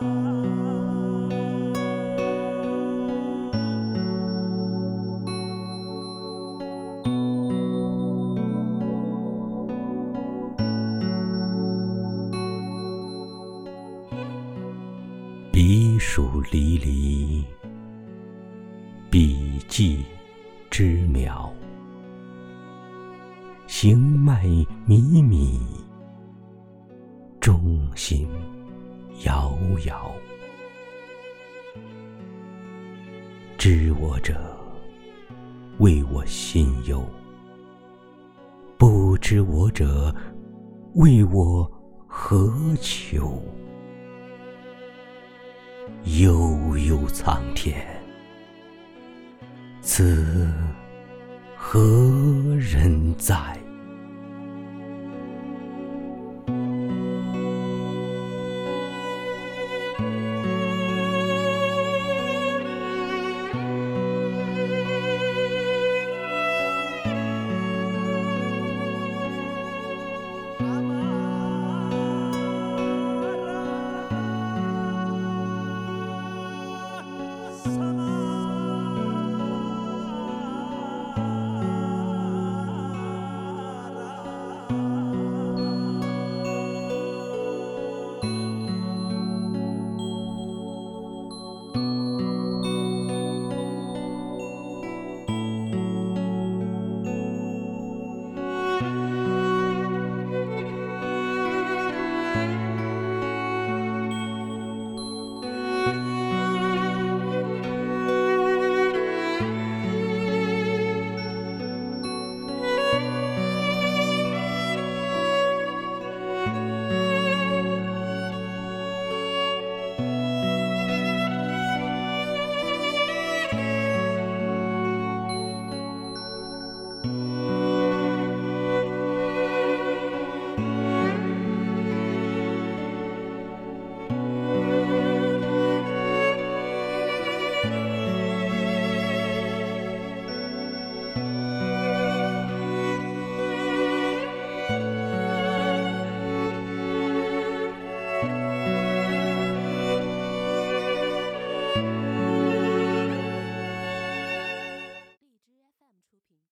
彼黍离离，彼稷之苗。行迈靡靡，中心遥遥。知我者，谓我心忧；不知我者，谓我何求？悠悠苍天，此何人哉？Summer.